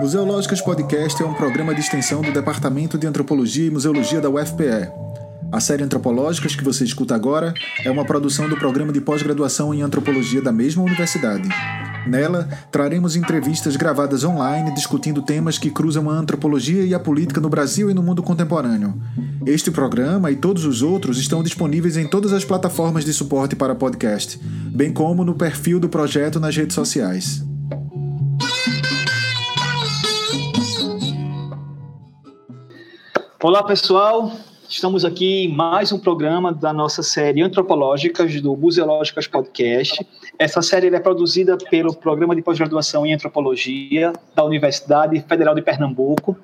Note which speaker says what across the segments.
Speaker 1: Museológicas Podcast é um programa de extensão do Departamento de Antropologia e Museologia da UFPE. A série Antropológicas que você escuta agora é uma produção do programa de pós-graduação em antropologia da mesma universidade. Nela, traremos entrevistas gravadas online discutindo temas que cruzam a antropologia e a política no Brasil e no mundo contemporâneo. Este programa e todos os outros estão disponíveis em todas as plataformas de suporte para podcast, bem como no perfil do projeto nas redes sociais.
Speaker 2: Olá, pessoal. Estamos aqui em mais um programa da nossa série Antropológicas do Museológicas Podcast. Essa série é produzida pelo Programa de Pós-Graduação em Antropologia da Universidade Federal de Pernambuco.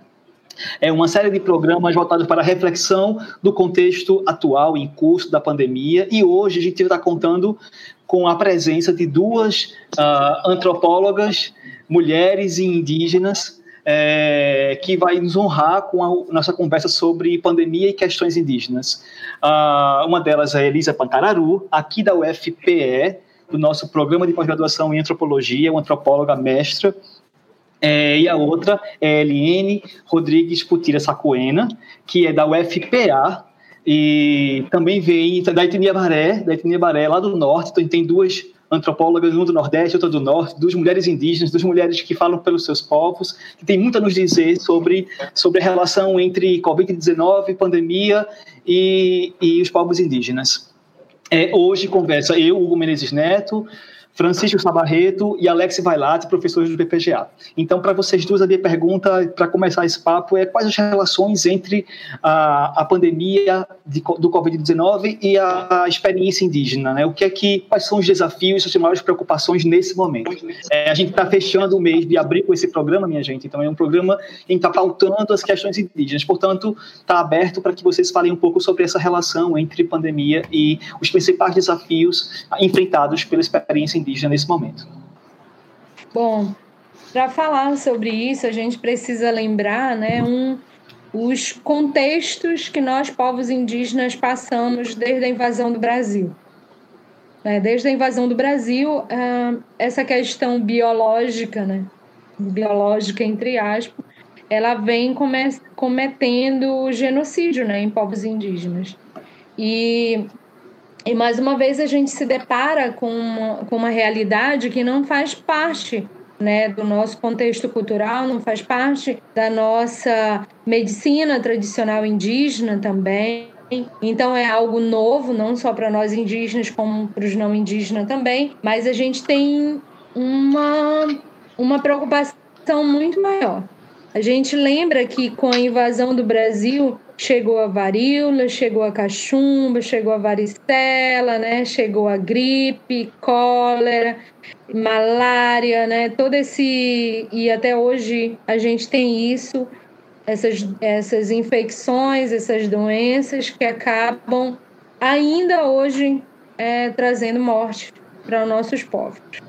Speaker 2: É uma série de programas voltados para a reflexão do contexto atual em curso da pandemia e hoje a gente está contando com a presença de duas uh, antropólogas, mulheres e indígenas é, que vai nos honrar com a nossa conversa sobre pandemia e questões indígenas. Uh, uma delas é Elisa Pancararu, aqui da UFPE, do nosso programa de pós-graduação em antropologia, uma antropóloga mestra. É, e a outra é Eliene Rodrigues Putira Sacoena, que é da UFPA, e também vem da etnia da etnia Baré lá do norte, então tem duas antropólogas, uma do Nordeste, outra do Norte, duas mulheres indígenas, duas mulheres que falam pelos seus povos, que tem muito a nos dizer sobre, sobre a relação entre Covid-19, pandemia e, e os povos indígenas. É, hoje conversa eu, Hugo Menezes Neto, Francisco Sabarreto e Alex Vailate, professores do PPGA. Então, para vocês duas, a minha pergunta, para começar esse papo, é quais as relações entre a, a pandemia de, do Covid-19 e a, a, experiência indígena? Né? O que é que, quais são os desafios, as maiores preocupações nesse momento? É, a gente está fechando o mês de abril com esse programa, minha gente, então é um programa em que está pautando as questões indígenas. Portanto, está aberto para que vocês falem um pouco sobre essa relação entre pandemia e os principais desafios enfrentados pela experiência indígena nesse momento.
Speaker 3: Bom, para falar sobre isso, a gente precisa lembrar né, um, os contextos que nós, povos indígenas, passamos desde a invasão do Brasil. Né, desde a invasão do Brasil, ah, essa questão biológica, né, biológica entre aspas, ela vem cometendo genocídio né, em povos indígenas. E e mais uma vez a gente se depara com uma, com uma realidade que não faz parte né, do nosso contexto cultural, não faz parte da nossa medicina tradicional indígena também. Então é algo novo, não só para nós indígenas, como para os não indígenas também, mas a gente tem uma, uma preocupação muito maior. A gente lembra que com a invasão do Brasil, chegou a varíola, chegou a cachumba, chegou a varicela, né? Chegou a gripe, cólera, malária, né? Todo esse e até hoje a gente tem isso, essas essas infecções, essas doenças que acabam ainda hoje é, trazendo morte para os nossos povos.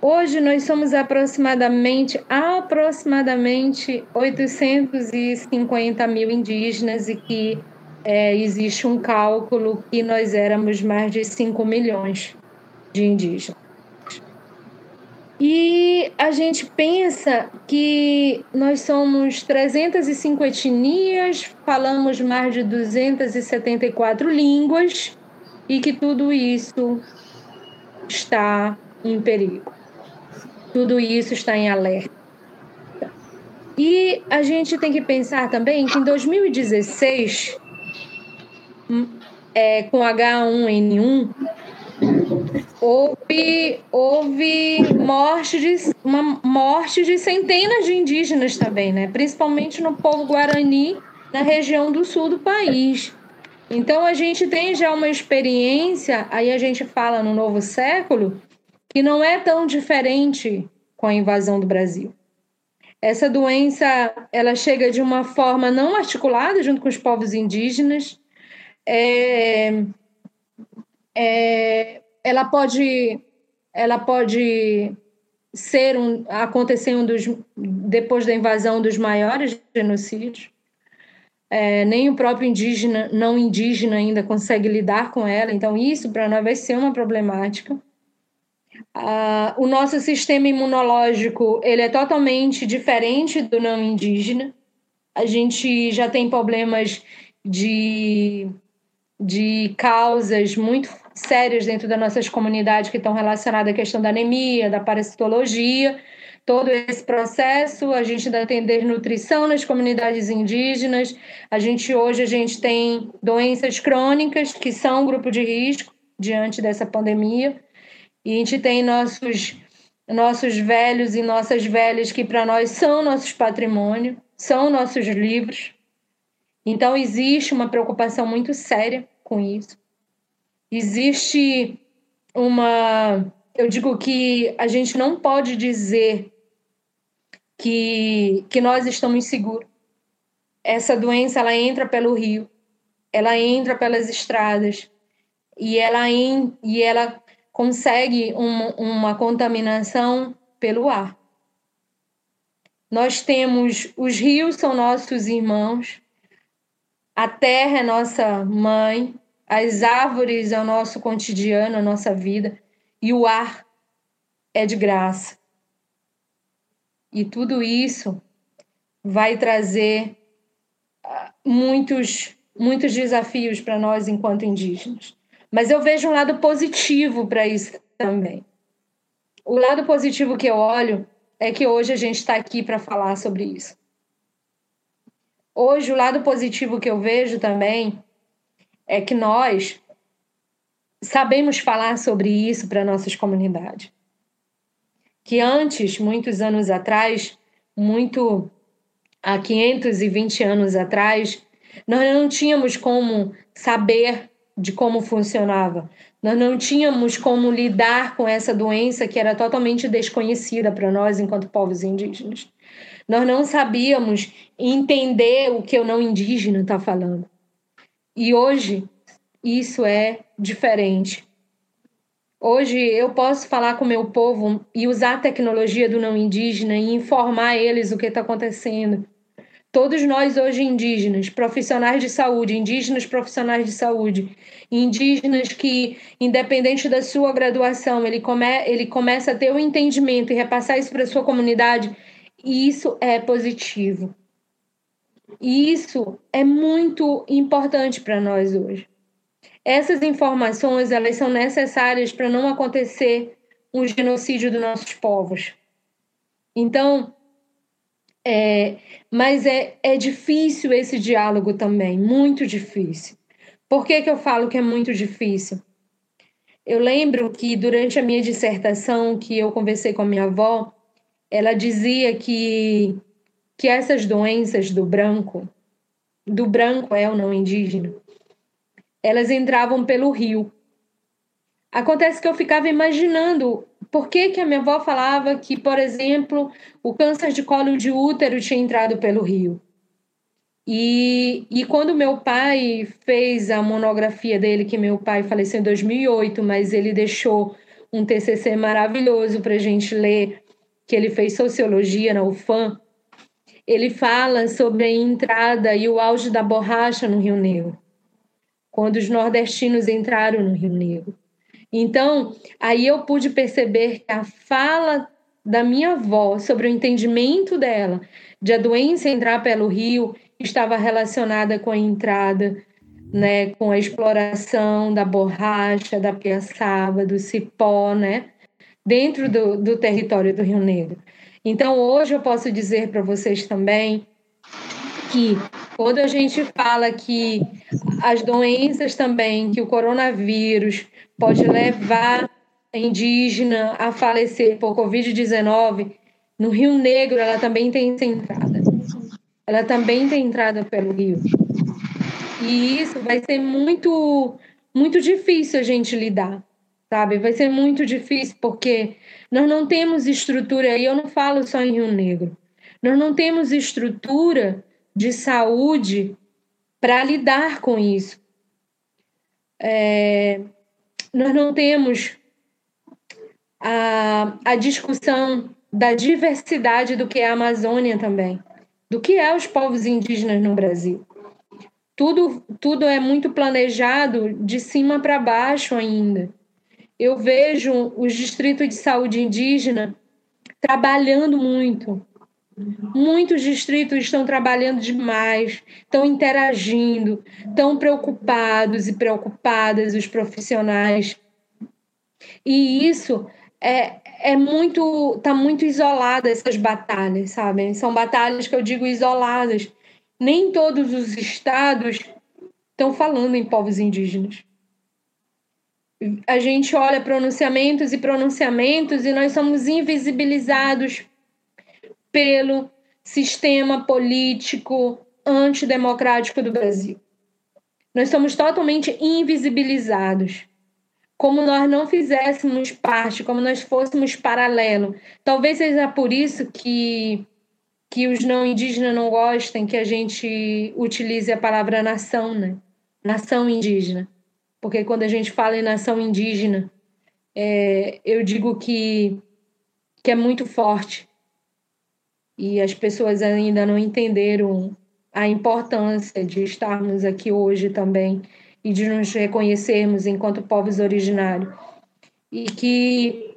Speaker 3: Hoje nós somos aproximadamente, aproximadamente 850 mil indígenas e que é, existe um cálculo que nós éramos mais de 5 milhões de indígenas. E a gente pensa que nós somos 305 etnias, falamos mais de 274 línguas e que tudo isso está em perigo tudo isso está em alerta. E a gente tem que pensar também que em 2016, hum, é, com H1N1, houve, houve morte de, uma morte de centenas de indígenas também, né? principalmente no povo guarani, na região do sul do país. Então a gente tem já uma experiência, aí a gente fala no novo século, que não é tão diferente com a invasão do Brasil. Essa doença, ela chega de uma forma não articulada junto com os povos indígenas. É, é, ela pode, ela pode ser um, acontecer um dos depois da invasão dos maiores genocídios. É, nem o próprio indígena, não indígena ainda consegue lidar com ela. Então isso para nós vai ser uma problemática. Uh, o nosso sistema imunológico ele é totalmente diferente do não indígena. A gente já tem problemas de, de causas muito sérias dentro das nossas comunidades que estão relacionadas à questão da anemia, da parasitologia, todo esse processo, a gente ainda tem desnutrição nas comunidades indígenas, a gente hoje a gente tem doenças crônicas que são grupo de risco diante dessa pandemia, e a gente tem nossos nossos velhos e nossas velhas que para nós são nossos patrimônio, são nossos livros. Então existe uma preocupação muito séria com isso. Existe uma. Eu digo que a gente não pode dizer que, que nós estamos seguros. Essa doença ela entra pelo rio, ela entra pelas estradas e ela, em, e ela consegue um, uma contaminação pelo ar. Nós temos os rios são nossos irmãos, a terra é nossa mãe, as árvores é o nosso cotidiano, a nossa vida, e o ar é de graça. E tudo isso vai trazer ah, muitos, muitos desafios para nós enquanto indígenas. Mas eu vejo um lado positivo para isso também. O lado positivo que eu olho é que hoje a gente está aqui para falar sobre isso. Hoje, o lado positivo que eu vejo também é que nós sabemos falar sobre isso para nossas comunidades. Que antes, muitos anos atrás, muito há 520 anos atrás, nós não tínhamos como saber de como funcionava. Nós não tínhamos como lidar com essa doença que era totalmente desconhecida para nós enquanto povos indígenas. Nós não sabíamos entender o que o não indígena está falando. E hoje isso é diferente. Hoje eu posso falar com o meu povo e usar a tecnologia do não indígena e informar eles o que está acontecendo. Todos nós hoje indígenas, profissionais de saúde, indígenas profissionais de saúde, indígenas que, independente da sua graduação, ele, come, ele começa a ter o um entendimento e repassar isso para a sua comunidade, isso é positivo. E isso é muito importante para nós hoje. Essas informações elas são necessárias para não acontecer um genocídio dos nossos povos. Então, é, mas é, é difícil esse diálogo também, muito difícil. Por que, que eu falo que é muito difícil? Eu lembro que durante a minha dissertação, que eu conversei com a minha avó, ela dizia que que essas doenças do branco, do branco é o não indígena, elas entravam pelo rio. Acontece que eu ficava imaginando por que, que a minha avó falava que, por exemplo, o câncer de colo de útero tinha entrado pelo rio. E, e quando meu pai fez a monografia dele, que meu pai faleceu em 2008, mas ele deixou um TCC maravilhoso para a gente ler, que ele fez sociologia na UFAM, ele fala sobre a entrada e o auge da borracha no Rio Negro, quando os nordestinos entraram no Rio Negro. Então, aí eu pude perceber que a fala da minha avó sobre o entendimento dela de a doença entrar pelo rio estava relacionada com a entrada, né, com a exploração da borracha, da piaçaba, do cipó, né, dentro do, do território do Rio Negro. Então, hoje eu posso dizer para vocês também que quando a gente fala que as doenças também, que o coronavírus pode levar indígena a falecer por Covid-19, no Rio Negro ela também tem essa entrada. Ela também tem entrada pelo rio. E isso vai ser muito, muito difícil a gente lidar sabe? Vai ser muito difícil porque nós não temos estrutura, e eu não falo só em Rio Negro, nós não temos estrutura de saúde para lidar com isso. É, nós não temos a, a discussão da diversidade do que é a Amazônia também, do que é os povos indígenas no Brasil. Tudo, tudo é muito planejado de cima para baixo ainda. eu vejo os distritos de saúde indígena trabalhando muito. Muitos distritos estão trabalhando demais, estão interagindo, estão preocupados e preocupadas os profissionais. E isso é, é muito, está muito isolada essas batalhas, sabe? São batalhas que eu digo isoladas. Nem todos os estados estão falando em povos indígenas a gente olha pronunciamentos e pronunciamentos e nós somos invisibilizados pelo sistema político antidemocrático do Brasil. Nós somos totalmente invisibilizados. Como nós não fizéssemos parte, como nós fôssemos paralelo. Talvez seja por isso que, que os não indígenas não gostem que a gente utilize a palavra nação, né? Nação indígena porque quando a gente fala em nação indígena, é, eu digo que, que é muito forte e as pessoas ainda não entenderam a importância de estarmos aqui hoje também e de nos reconhecermos enquanto povos originários. E que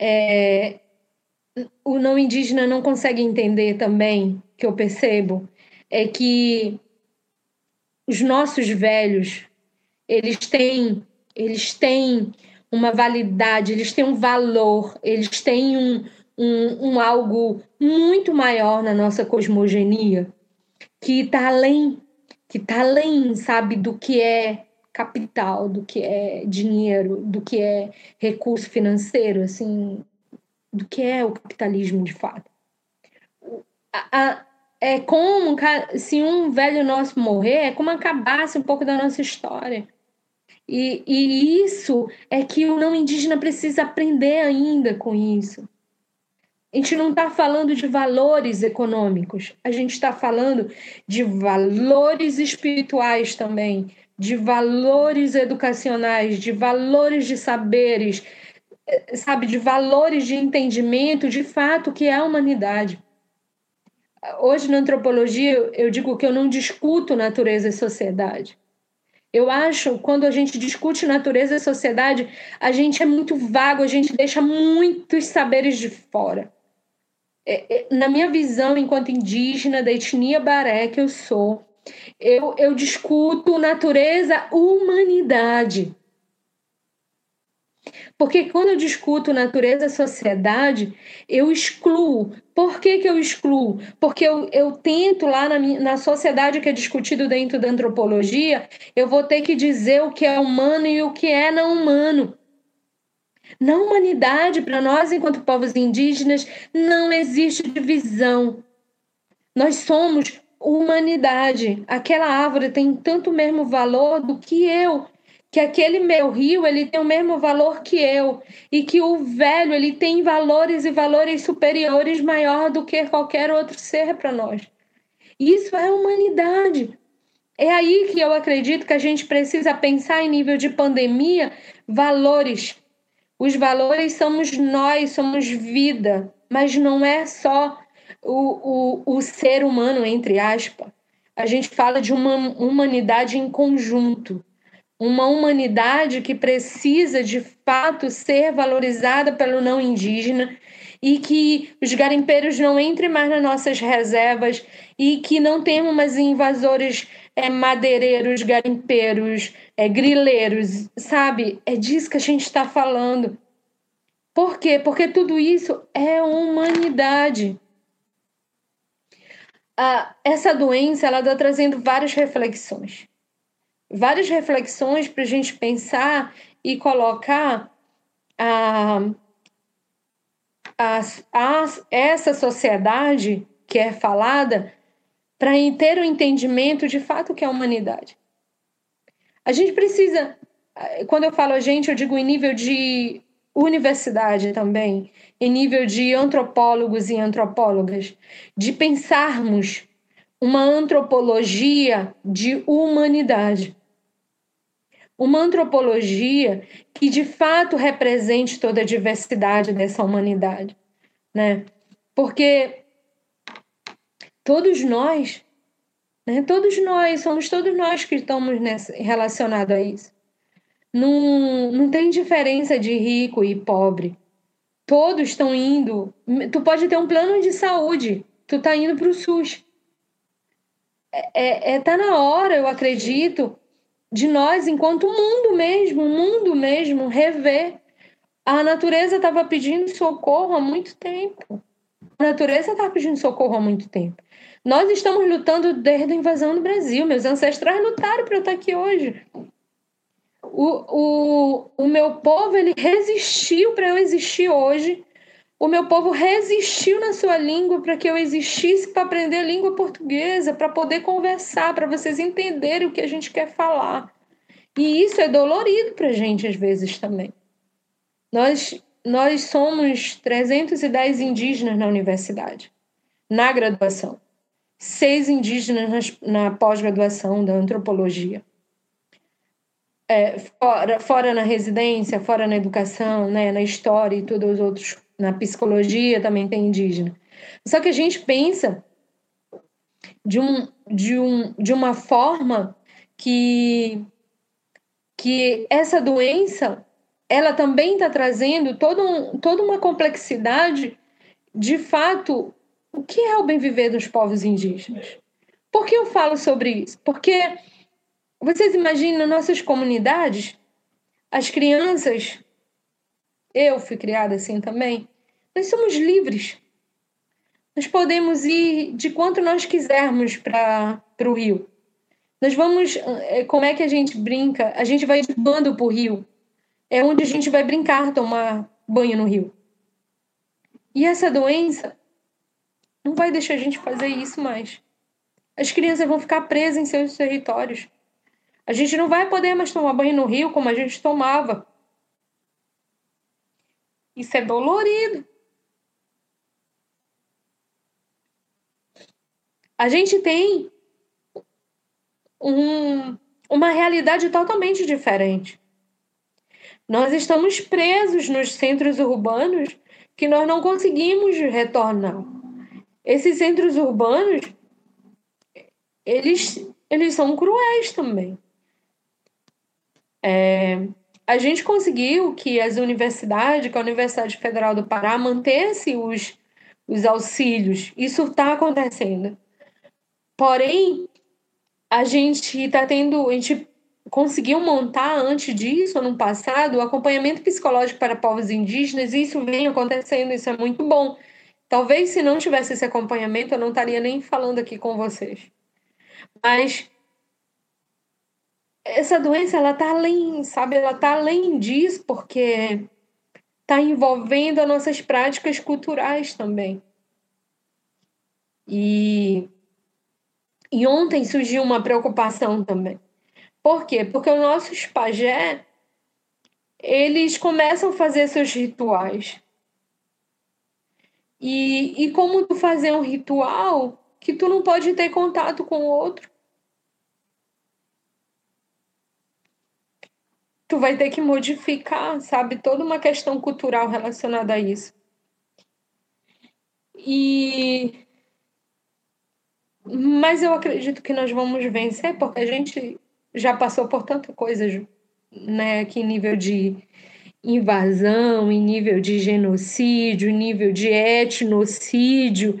Speaker 3: é, o não indígena não consegue entender também, que eu percebo, é que os nossos velhos eles têm, eles têm uma validade, eles têm um valor, eles têm um, um, um algo muito maior na nossa cosmogenia, que está além, que está além, sabe, do que é capital, do que é dinheiro, do que é recurso financeiro, assim, do que é o capitalismo de fato. A, a, é como se um velho nosso morrer, é como acabasse um pouco da nossa história. E, e isso é que o não indígena precisa aprender ainda com isso. A gente não está falando de valores econômicos, a gente está falando de valores espirituais também, de valores educacionais, de valores de saberes, eh, sabe, de valores de entendimento de fato que é a humanidade. Hoje na antropologia eu digo que eu não discuto natureza e sociedade. Eu acho, quando a gente discute natureza e sociedade, a gente é muito vago, a gente deixa muitos saberes de fora. É, é, na minha visão, enquanto indígena da etnia baré que eu sou, eu, eu discuto natureza, humanidade. Porque quando eu discuto natureza sociedade, eu excluo. Por que, que eu excluo? Porque eu, eu tento lá na, na sociedade que é discutido dentro da antropologia, eu vou ter que dizer o que é humano e o que é não humano. Na humanidade, para nós, enquanto povos indígenas, não existe divisão. Nós somos humanidade. Aquela árvore tem tanto mesmo valor do que eu que aquele meu rio ele tem o mesmo valor que eu e que o velho ele tem valores e valores superiores maior do que qualquer outro ser para nós. Isso é humanidade. É aí que eu acredito que a gente precisa pensar em nível de pandemia valores. Os valores somos nós, somos vida, mas não é só o, o, o ser humano, entre aspas. A gente fala de uma humanidade em conjunto uma humanidade que precisa de fato ser valorizada pelo não indígena e que os garimpeiros não entrem mais nas nossas reservas e que não tenham mais invasores é, madeireiros, garimpeiros, é, grileiros, sabe? É disso que a gente está falando. Por quê? Porque tudo isso é humanidade. Ah, essa doença ela está trazendo várias reflexões várias reflexões para a gente pensar e colocar a, a, a, essa sociedade que é falada para ter o um entendimento de fato que é a humanidade. A gente precisa, quando eu falo a gente, eu digo em nível de universidade também, em nível de antropólogos e antropólogas, de pensarmos uma antropologia de humanidade uma antropologia que de fato represente toda a diversidade dessa humanidade, né? Porque todos nós, né, todos nós, somos todos nós que estamos relacionados a isso. Não, não tem diferença de rico e pobre. Todos estão indo. Tu pode ter um plano de saúde, tu tá indo para o SUS. É, é, tá na hora, eu acredito, de nós, enquanto mundo mesmo, mundo mesmo, rever. A natureza estava pedindo socorro há muito tempo. A natureza estava pedindo socorro há muito tempo. Nós estamos lutando desde a invasão do Brasil. Meus ancestrais lutaram para eu estar aqui hoje. O, o, o meu povo ele resistiu para eu existir hoje. O meu povo resistiu na sua língua para que eu existisse para aprender a língua portuguesa, para poder conversar, para vocês entenderem o que a gente quer falar. E isso é dolorido para a gente às vezes também. Nós, nós somos 310 indígenas na universidade, na graduação seis indígenas na, pós-graduação da antropologia. É, fora, fora na residência, fora na educação, né, na história e todos os outros, na psicologia também tem indígena. Só que a gente pensa de, um, de, um, de uma forma que, que essa doença ela também está trazendo todo um, toda uma complexidade de fato o que é o bem viver dos povos indígenas? Por que eu falo sobre isso? Porque vocês imaginam nossas comunidades, as crianças, eu fui criada assim também, nós somos livres. Nós podemos ir de quanto nós quisermos para o rio. Nós vamos. Eh, como é que a gente brinca? A gente vai de bando para o rio. É onde a gente vai brincar, tomar banho no rio. E essa doença, não vai deixar a gente fazer isso mais. As crianças vão ficar presas em seus territórios. A gente não vai poder mais tomar banho no rio como a gente tomava. Isso é dolorido. A gente tem um, uma realidade totalmente diferente. Nós estamos presos nos centros urbanos que nós não conseguimos retornar. Esses centros urbanos, eles, eles são cruéis também. É, a gente conseguiu que as universidades, que a Universidade Federal do Pará mantesse os, os auxílios. Isso está acontecendo. Porém, a gente está tendo, a gente conseguiu montar antes disso, ano passado, o acompanhamento psicológico para povos indígenas, e isso vem acontecendo, isso é muito bom. Talvez se não tivesse esse acompanhamento, eu não estaria nem falando aqui com vocês. Mas essa doença, ela tá além, sabe? Ela tá além disso, porque tá envolvendo as nossas práticas culturais também. E, e ontem surgiu uma preocupação também. Por quê? Porque os nossos pajé, eles começam a fazer seus rituais. E, e como tu fazer um ritual que tu não pode ter contato com o outro. Tu vai ter que modificar, sabe, toda uma questão cultural relacionada a isso. E mas eu acredito que nós vamos vencer porque a gente já passou por tanta coisa, né, aqui em nível de invasão, em nível de genocídio, em nível de etnocídio,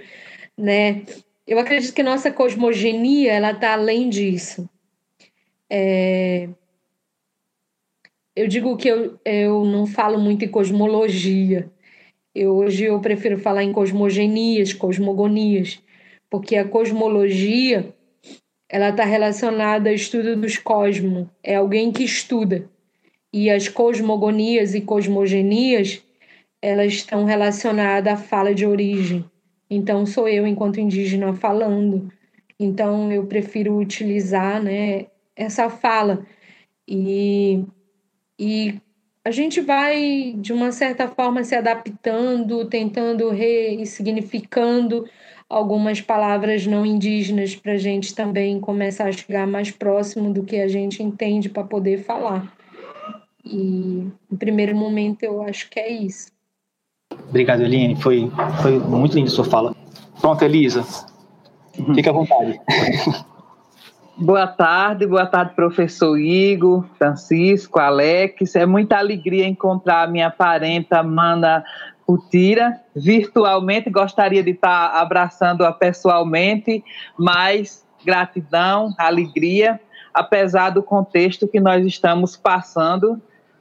Speaker 3: né? Eu acredito que nossa cosmogenia ela está além disso. É... Eu digo que eu, eu não falo muito em cosmologia. Eu, hoje eu prefiro falar em cosmogenias, cosmogonias, porque a cosmologia ela está relacionada ao estudo dos cosmos. É alguém que estuda e as cosmogonias e cosmogenias elas estão relacionadas à fala de origem. Então sou eu enquanto indígena falando. Então eu prefiro utilizar, né, essa fala e e a gente vai de uma certa forma se adaptando, tentando ressignificando algumas palavras não indígenas para a gente também começar a chegar mais próximo do que a gente entende para poder falar. E no primeiro momento eu acho que é isso.
Speaker 2: Obrigado, Eline. Foi, foi muito lindo a sua fala. Pronto, Elisa. Uhum. Fique à vontade.
Speaker 4: Boa tarde, boa tarde, professor Igor, Francisco, Alex. É muita alegria encontrar a minha parenta Mana Putira virtualmente. Gostaria de estar abraçando-a pessoalmente, mas gratidão, alegria, apesar do contexto que nós estamos passando.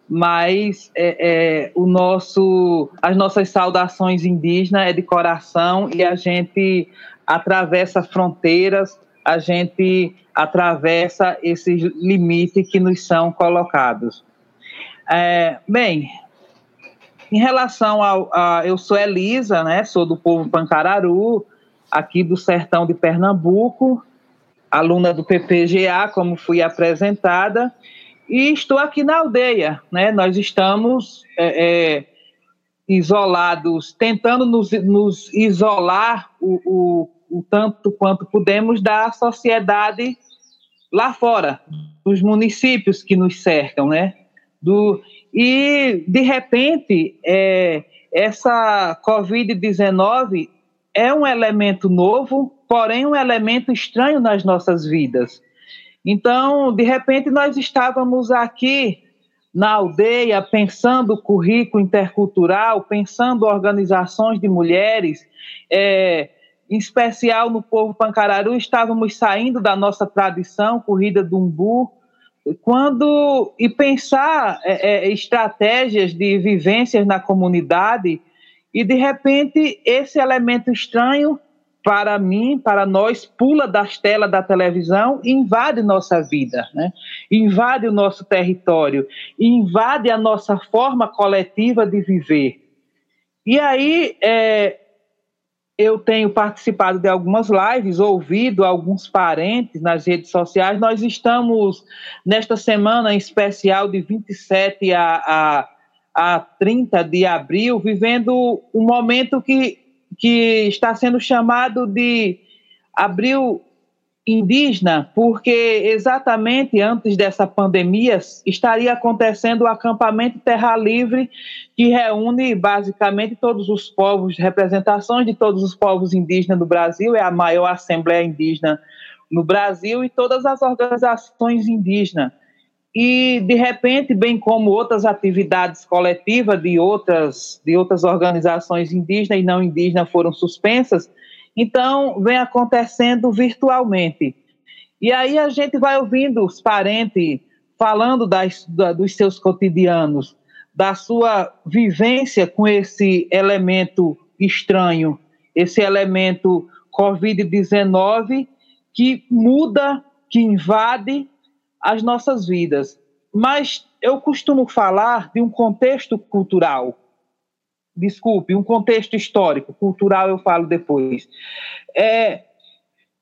Speaker 4: Mas é, é, o nosso, as nossas saudações indígenas é de coração e a gente atravessa fronteiras, a gente atravessa esses limites que nos são colocados. É, bem, em relação ao. A, eu sou Elisa, né? Sou do povo Pancararu, aqui do sertão de Pernambuco, aluna do PPGA, como fui apresentada, e estou aqui na aldeia, né? Nós estamos é, é, isolados, tentando nos, nos isolar o, o o tanto quanto podemos da sociedade lá fora, dos municípios que nos cercam, né? Do, e, de repente, é, essa Covid-19 é um elemento novo, porém um elemento estranho nas nossas vidas. Então, de repente, nós estávamos aqui na aldeia pensando o currículo intercultural, pensando organizações de mulheres, é, em especial no povo Pancararu, estávamos saindo da nossa tradição, corrida do umbu, quando e pensar é, é, estratégias de vivências na comunidade e de repente esse elemento estranho para mim, para nós, pula das telas da televisão e invade nossa vida, né? invade o nosso território, invade a nossa forma coletiva de viver. E aí, é, eu tenho participado de algumas lives, ouvido alguns parentes nas redes sociais. Nós estamos, nesta semana em especial, de 27 a, a, a 30 de abril, vivendo um momento que, que está sendo chamado de abril indígena, porque exatamente antes dessa pandemia estaria acontecendo o acampamento Terra Livre, que reúne basicamente todos os povos, representações de todos os povos indígenas do Brasil, é a maior assembleia indígena no Brasil e todas as organizações indígenas. E de repente, bem como outras atividades coletivas de outras de outras organizações indígenas e não indígenas foram suspensas, então, vem acontecendo virtualmente. E aí a gente vai ouvindo os parentes falando das, da, dos seus cotidianos, da sua vivência com esse elemento estranho, esse elemento Covid-19 que muda, que invade as nossas vidas. Mas eu costumo falar de um contexto cultural desculpe, um contexto histórico, cultural eu falo depois. É,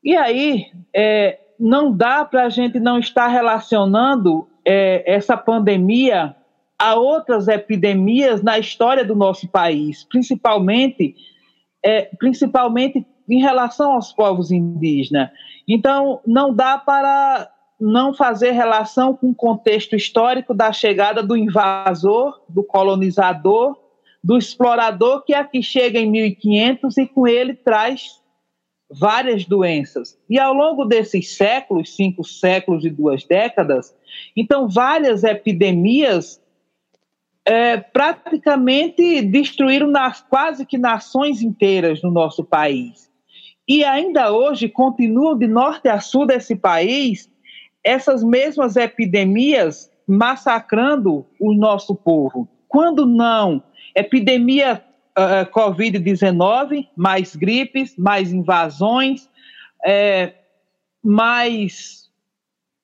Speaker 4: e aí, é, não dá para a gente não estar relacionando é, essa pandemia a outras epidemias na história do nosso país, principalmente, é, principalmente em relação aos povos indígenas. Então, não dá para não fazer relação com o contexto histórico da chegada do invasor, do colonizador, do explorador que aqui chega em 1500 e com ele traz várias doenças. E ao longo desses séculos, cinco séculos e duas décadas, então várias epidemias é, praticamente destruíram nas, quase que nações inteiras no nosso país. E ainda hoje continuam de norte a sul desse país essas mesmas epidemias massacrando o nosso povo. Quando não epidemia uh, Covid-19, mais gripes, mais invasões, é, mais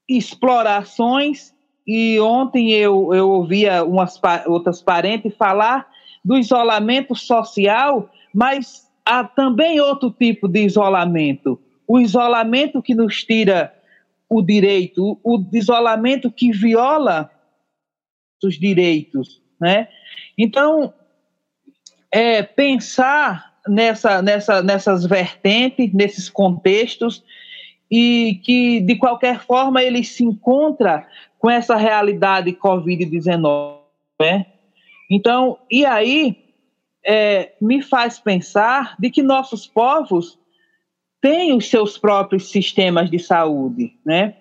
Speaker 4: explorações. E ontem eu, eu ouvia umas outras parentes falar do isolamento social, mas há também outro tipo de isolamento. O isolamento que nos tira o direito, o isolamento que viola os direitos, né? Então, é, pensar nessa, nessa, nessas vertentes, nesses contextos, e que, de qualquer forma, ele se encontra com essa realidade Covid-19. Né? Então, e aí, é, me faz pensar de que nossos povos têm os seus próprios sistemas de saúde, né?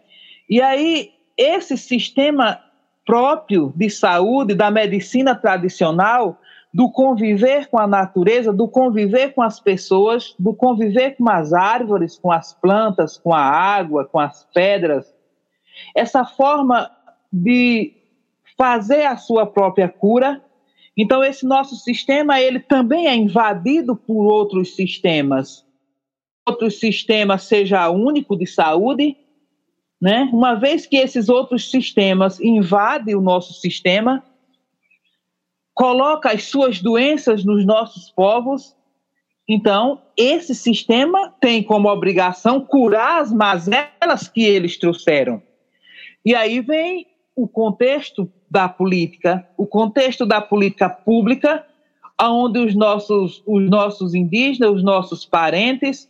Speaker 4: E aí, esse sistema próprio de saúde da medicina tradicional, do conviver com a natureza, do conviver com as pessoas, do conviver com as árvores, com as plantas, com a água, com as pedras. Essa forma de fazer a sua própria cura. Então esse nosso sistema, ele também é invadido por outros sistemas. Outros sistemas seja único de saúde, né? Uma vez que esses outros sistemas invadem o nosso sistema, coloca as suas doenças nos nossos povos. Então, esse sistema tem como obrigação curar as mazelas que eles trouxeram. E aí vem o contexto da política, o contexto da política pública, onde os nossos, os nossos indígenas, os nossos parentes,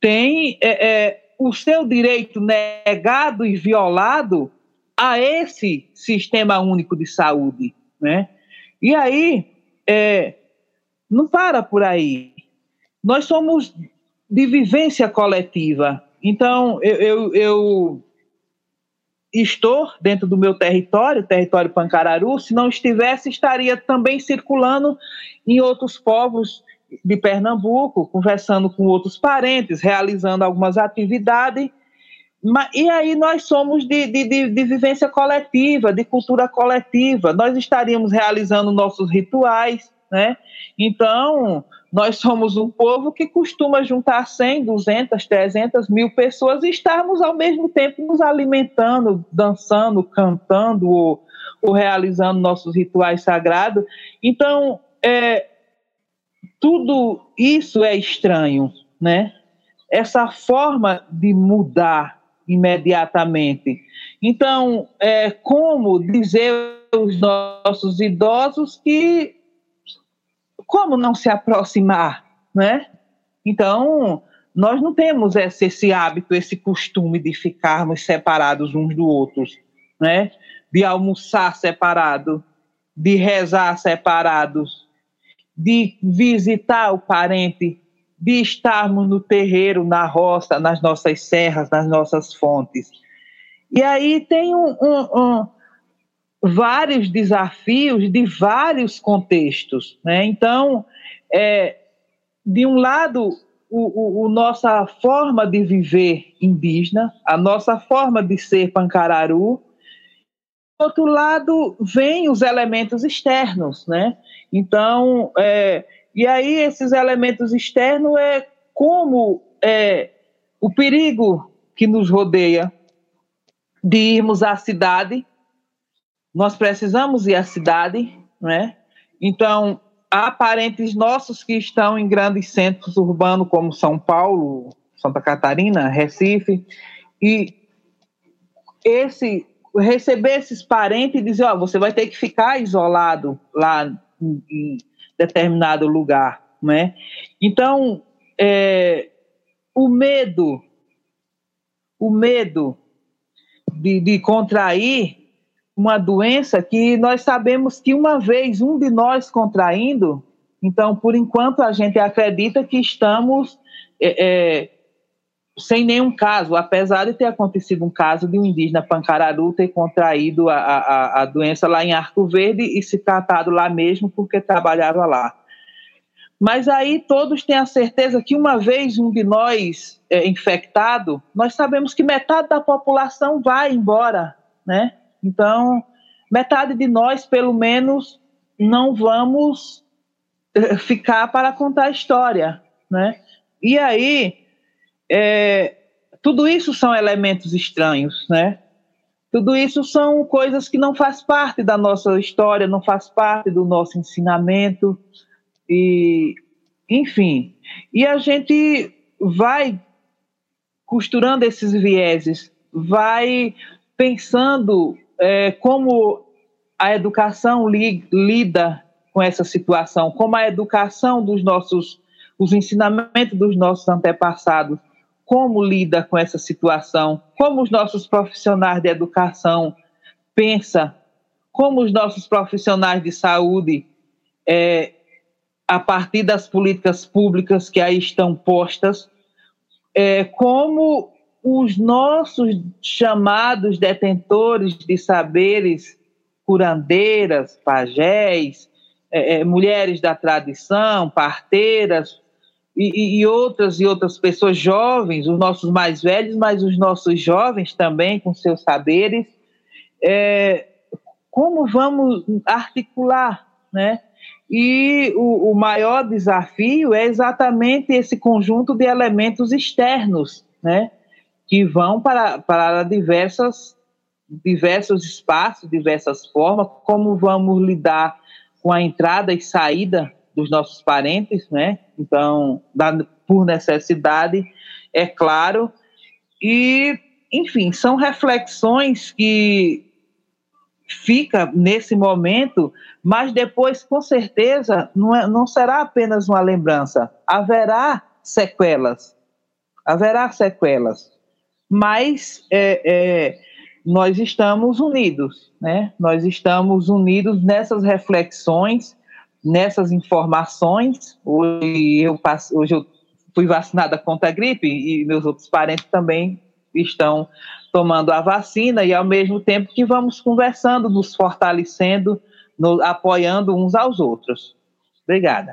Speaker 4: têm é, é, o seu direito negado e violado a esse sistema único de saúde, né? E aí, é, não para por aí. Nós somos de vivência coletiva. Então, eu, eu, eu estou dentro do meu território, território Pancararu, se não estivesse, estaria também circulando em outros povos de Pernambuco, conversando com outros parentes, realizando algumas atividades. E aí nós somos de, de, de, de vivência coletiva, de cultura coletiva. Nós estaríamos realizando nossos rituais, né? Então, nós somos um povo que costuma juntar 100, 200, 300 mil pessoas e estarmos ao mesmo tempo nos alimentando, dançando, cantando ou, ou realizando nossos rituais sagrados. Então, é, tudo isso é estranho, né? Essa forma de mudar imediatamente. Então, é, como dizer aos nossos idosos que como não se aproximar, né? Então, nós não temos esse, esse hábito, esse costume de ficarmos separados uns do outros, né? De almoçar separado, de rezar separados, de visitar o parente, de estarmos no terreiro, na roça, nas nossas serras, nas nossas fontes. E aí tem um, um, um vários desafios de vários contextos. Né? Então, é, de um lado, o, o, o, nossa forma de viver indígena, a nossa forma de ser pancararu, do outro lado, vem os elementos externos, né? Então, é, e aí esses elementos externos é como é, o perigo que nos rodeia de irmos à cidade nós precisamos ir à cidade, né? Então, há parentes nossos que estão em grandes centros urbanos como São Paulo, Santa Catarina, Recife, e esse receber esses parentes e dizer, ó, oh, você vai ter que ficar isolado lá em, determinado lugar, né? Então, é, o medo, o medo de, de contrair uma doença que nós sabemos que uma vez um de nós contraindo, então, por enquanto, a gente acredita que estamos é, é, sem nenhum caso, apesar de ter acontecido um caso de um indígena pancararu ter contraído a, a, a doença lá em Arco Verde e se tratado lá mesmo porque trabalhava lá. Mas aí todos têm a certeza que uma vez um de nós é, infectado, nós sabemos que metade da população vai embora, né? Então, metade de nós, pelo menos, não vamos eh, ficar para contar a história, né? E aí, é, tudo isso são elementos estranhos, né? Tudo isso são coisas que não faz parte da nossa história, não faz parte do nosso ensinamento e, enfim. E a gente vai costurando esses vieses, vai pensando é, como a educação li, lida com essa situação, como a educação dos nossos, os ensinamentos dos nossos antepassados, como lida com essa situação, como os nossos profissionais de educação pensa, como os nossos profissionais de saúde, é, a partir das políticas públicas que aí estão postas, é, como os nossos chamados detentores de saberes, curandeiras, pajés, é, é, mulheres da tradição, parteiras e, e, outras e outras pessoas jovens, os nossos mais velhos, mas os nossos jovens também com seus saberes, é, como vamos articular, né? E o, o, maior desafio é exatamente esse conjunto de elementos externos, né? Que vão para, para diversas, diversos espaços, diversas formas, como vamos lidar com a entrada e saída dos nossos parentes, né? Então, da, por necessidade, é claro. E, enfim, são reflexões que fica nesse momento, mas depois, com certeza, não, é, não será apenas uma lembrança, haverá sequelas, haverá sequelas, mas é, é, nós estamos unidos, né? Nós estamos unidos nessas reflexões, nessas informações. Hoje eu, passo, hoje eu fui vacinada contra a gripe e meus outros parentes também estão tomando a vacina e ao mesmo tempo que vamos conversando, nos fortalecendo, no, apoiando uns aos outros. Obrigada.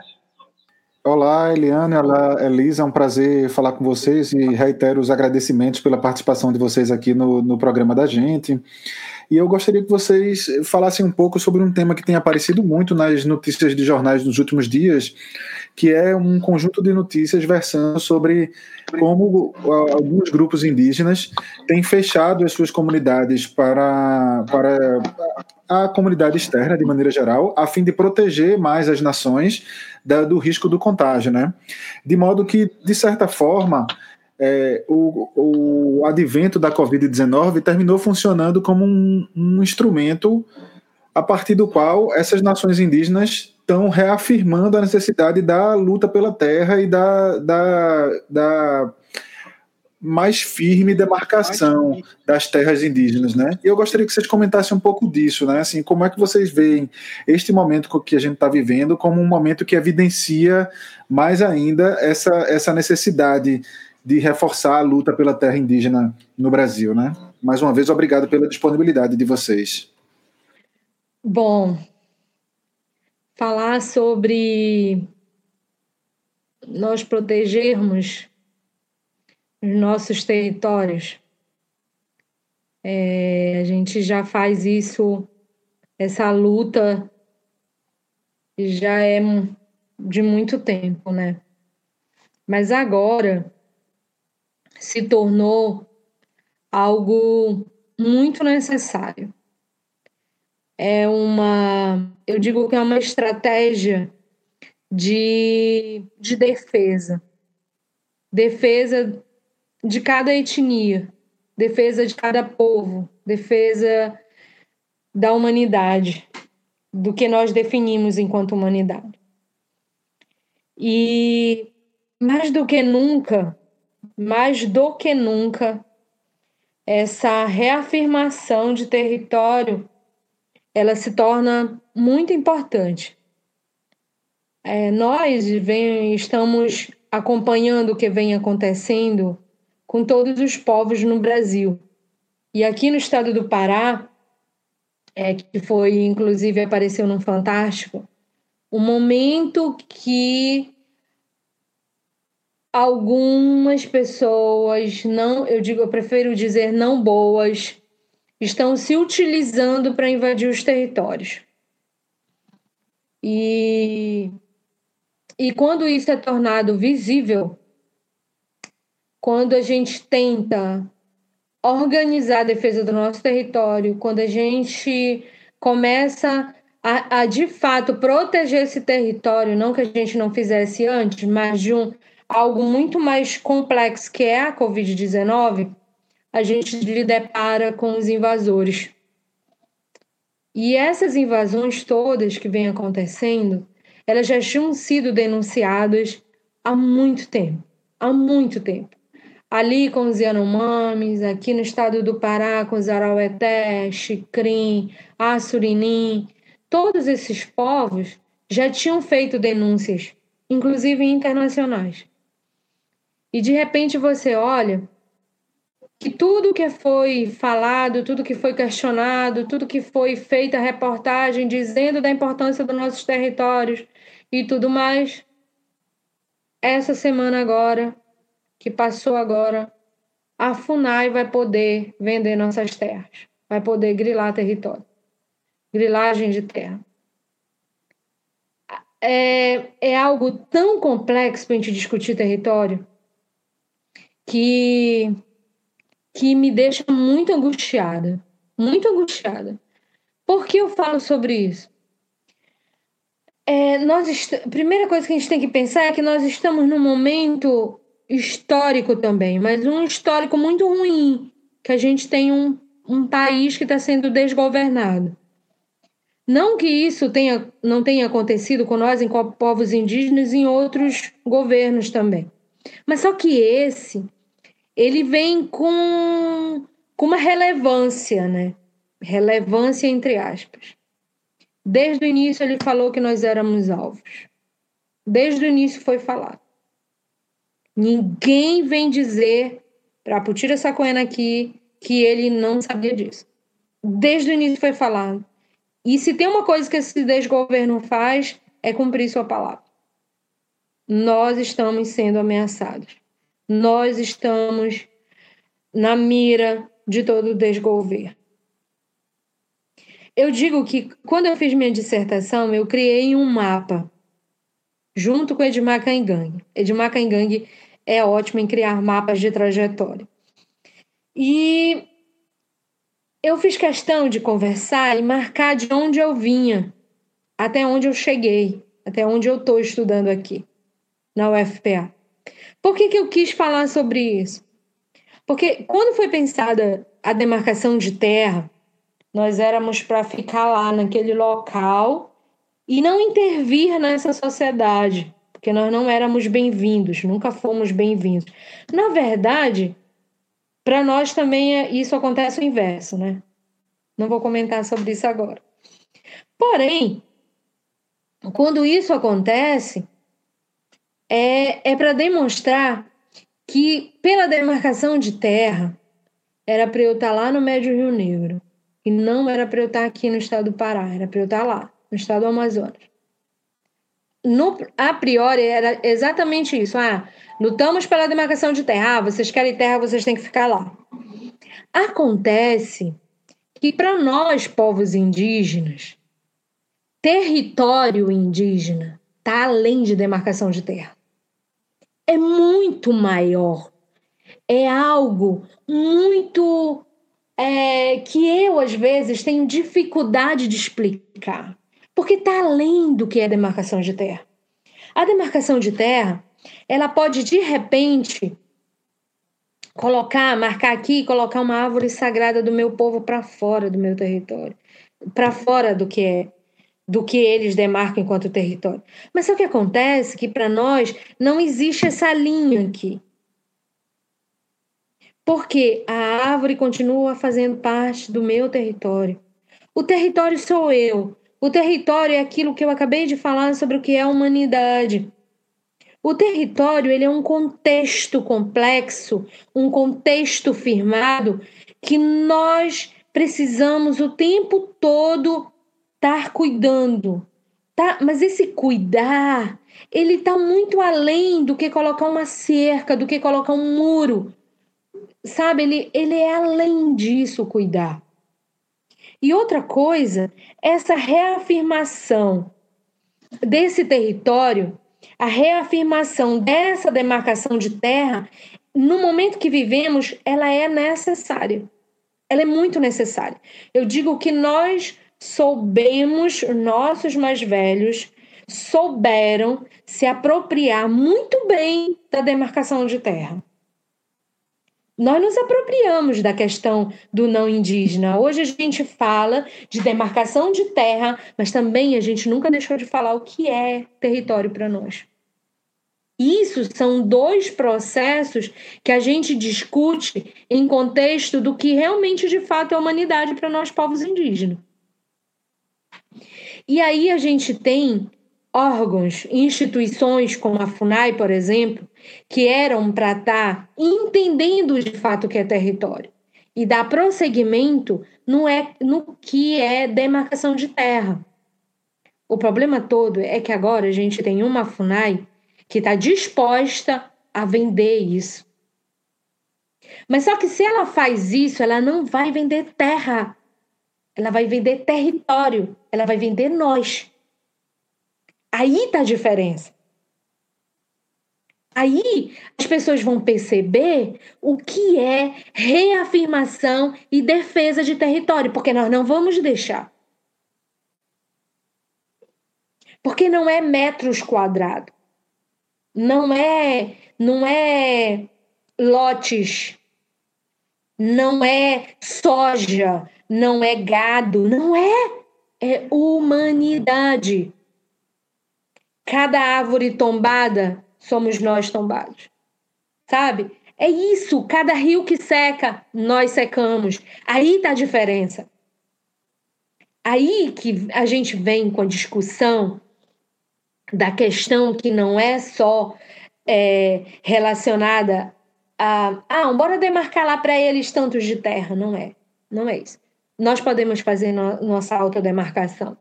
Speaker 1: Olá, Eliane, olá, Elisa, é um prazer falar com vocês e reitero os agradecimentos pela participação de vocês aqui no, no programa da gente. E eu gostaria que vocês falassem um pouco sobre um tema que tem aparecido muito nas notícias de jornais nos últimos dias, que é um conjunto de notícias versando sobre como alguns grupos indígenas têm fechado as suas comunidades para, para a comunidade externa, de maneira geral, a fim de proteger mais as nações da, do risco do contágio, né? De modo que, de certa forma, é, o, o advento da Covid-19 terminou funcionando como um, um instrumento a partir do qual essas nações indígenas estão reafirmando a necessidade da luta pela terra e da, da, da mais firme demarcação das terras indígenas, né? E eu gostaria que vocês comentassem um pouco disso, né? Assim, como é que vocês veem este momento que a gente está vivendo como um momento que evidencia mais ainda essa, essa necessidade de reforçar a luta pela terra indígena no Brasil, né? Mais uma vez, obrigado pela disponibilidade de vocês.
Speaker 3: Bom, falar sobre nós protegermos os nossos territórios. É, a gente já faz isso, essa luta já é de muito tempo, né? Mas agora se tornou algo muito necessário é uma, eu digo que é uma estratégia de, de defesa. Defesa de cada etnia, defesa de cada povo, defesa da humanidade, do que nós definimos enquanto humanidade. E mais do que nunca, mais do que nunca, essa reafirmação de território ela se torna muito importante. É, nós vem, estamos acompanhando o que vem acontecendo com todos os povos no Brasil. E aqui no estado do Pará, é, que foi, inclusive, apareceu no Fantástico, o momento que algumas pessoas não, eu digo, eu prefiro dizer não boas, estão se utilizando para invadir os territórios. E, e quando isso é tornado visível, quando a gente tenta organizar a defesa do nosso território, quando a gente começa a, a, de fato proteger esse território, não que a gente não fizesse antes, mas de um algo muito mais complexo que é a Covid-19, a gente lhe depara com os invasores. E essas invasões todas que vêm acontecendo, elas já tinham sido denunciadas há muito tempo, há muito tempo. Ali com os Yanomamis, aqui no estado do Pará com os Araueté, Xicrim, Assurinim, todos esses povos já tinham feito denúncias, inclusive internacionais. E de repente você olha que tudo que foi falado, tudo que foi questionado, tudo que foi feita reportagem dizendo da importância dos nossos territórios e tudo mais, essa semana agora, que passou agora, a FUNAI vai poder vender nossas terras, vai poder grilar território, grilagem de terra. É, é algo tão complexo para a gente discutir território que que me deixa muito angustiada, muito angustiada. Por que eu falo sobre isso? É, nós primeira coisa que a gente tem que pensar é que nós estamos num momento histórico também, mas um histórico muito ruim, que a gente tem um, um país que está sendo desgovernado. Não que isso tenha, não tenha acontecido com nós, em povos indígenas em outros governos também. Mas só que esse ele vem com, com uma relevância, né? Relevância entre aspas. Desde o início ele falou que nós éramos alvos. Desde o início foi falado. Ninguém vem dizer para Putira Sacoena aqui que ele não sabia disso. Desde o início foi falado. E se tem uma coisa que esse desgoverno faz, é cumprir sua palavra. Nós estamos sendo ameaçados nós estamos na mira de todo o desgoverno. Eu digo que quando eu fiz minha dissertação, eu criei um mapa junto com Edmar Caingang. Edmar Caingang é ótimo em criar mapas de trajetória. E eu fiz questão de conversar e marcar de onde eu vinha, até onde eu cheguei, até onde eu estou estudando aqui, na UFPA. Por que, que eu quis falar sobre isso? Porque quando foi pensada a demarcação de terra, nós éramos para ficar lá naquele local e não intervir nessa sociedade, porque nós não éramos bem-vindos, nunca fomos bem-vindos. Na verdade, para nós também é, isso acontece o inverso, né? Não vou comentar sobre isso agora. Porém, quando isso acontece, é, é para demonstrar que, pela demarcação de terra, era para eu estar tá lá no Médio Rio Negro. E não era para eu estar tá aqui no estado do Pará, era para eu estar tá lá, no estado do Amazonas. No, a priori, era exatamente isso. Ah, lutamos pela demarcação de terra. Ah, vocês querem terra, vocês têm que ficar lá. Acontece que, para nós, povos indígenas, território indígena está além de demarcação de terra é muito maior. É algo muito é, que eu, às vezes, tenho dificuldade de explicar, porque está além do que é demarcação de terra. A demarcação de terra, ela pode, de repente, colocar, marcar aqui, colocar uma árvore sagrada do meu povo para fora do meu território, para fora do que é do que eles demarcam enquanto território. Mas só que acontece que para nós não existe essa linha aqui. Porque a árvore continua fazendo parte do meu território. O território sou eu. O território é aquilo que eu acabei de falar sobre o que é a humanidade. O território ele é um contexto complexo, um contexto firmado que nós precisamos o tempo todo estar cuidando, tá? Mas esse cuidar, ele está muito além do que colocar uma cerca, do que colocar um muro. Sabe, ele, ele é além disso cuidar. E outra coisa, essa reafirmação desse território, a reafirmação dessa demarcação de terra, no momento que vivemos, ela é necessária. Ela é muito necessária. Eu digo que nós soubemos, nossos mais velhos souberam se apropriar muito bem da demarcação de terra. Nós nos apropriamos da questão do não indígena. Hoje a gente fala de demarcação de terra, mas também a gente nunca deixou de falar o que é território para nós. Isso são dois processos que a gente discute em contexto do que realmente de fato é humanidade para nós povos indígenas. E aí a gente tem órgãos, instituições como a FUNAI, por exemplo, que eram para estar tá entendendo de fato o que é território e dar prosseguimento no, é, no que é demarcação de terra. O problema todo é que agora a gente tem uma FUNAI que está disposta a vender isso. Mas só que se ela faz isso, ela não vai vender terra. Ela vai vender território. Ela vai vender nós. Aí está a diferença. Aí as pessoas vão perceber o que é reafirmação e defesa de território, porque nós não vamos deixar. Porque não é metros quadrados. Não é, não é lotes. Não é soja, não é gado, não é. É humanidade. Cada árvore tombada somos nós tombados. Sabe? É isso, cada rio que seca, nós secamos. Aí está a diferença. Aí que a gente vem com a discussão da questão que não é só é, relacionada a. Ah, bora demarcar lá para eles tantos de terra. Não é. Não é isso. Nós podemos fazer no, nossa autodemarcação.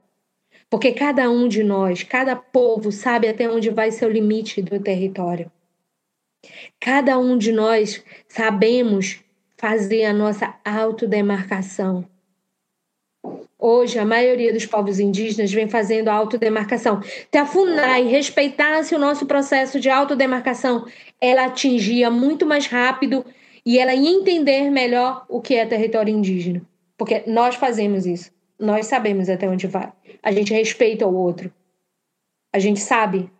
Speaker 3: Porque cada um de nós, cada povo sabe até onde vai ser o limite do território. Cada um de nós sabemos fazer a nossa autodemarcação. Hoje, a maioria dos povos indígenas vem fazendo autodemarcação. Se a FUNAI respeitasse o nosso processo de autodemarcação, ela atingia muito mais rápido e ela ia entender melhor o que é território indígena. Porque nós fazemos isso. Nós sabemos até onde vai. A gente respeita o outro. A gente sabe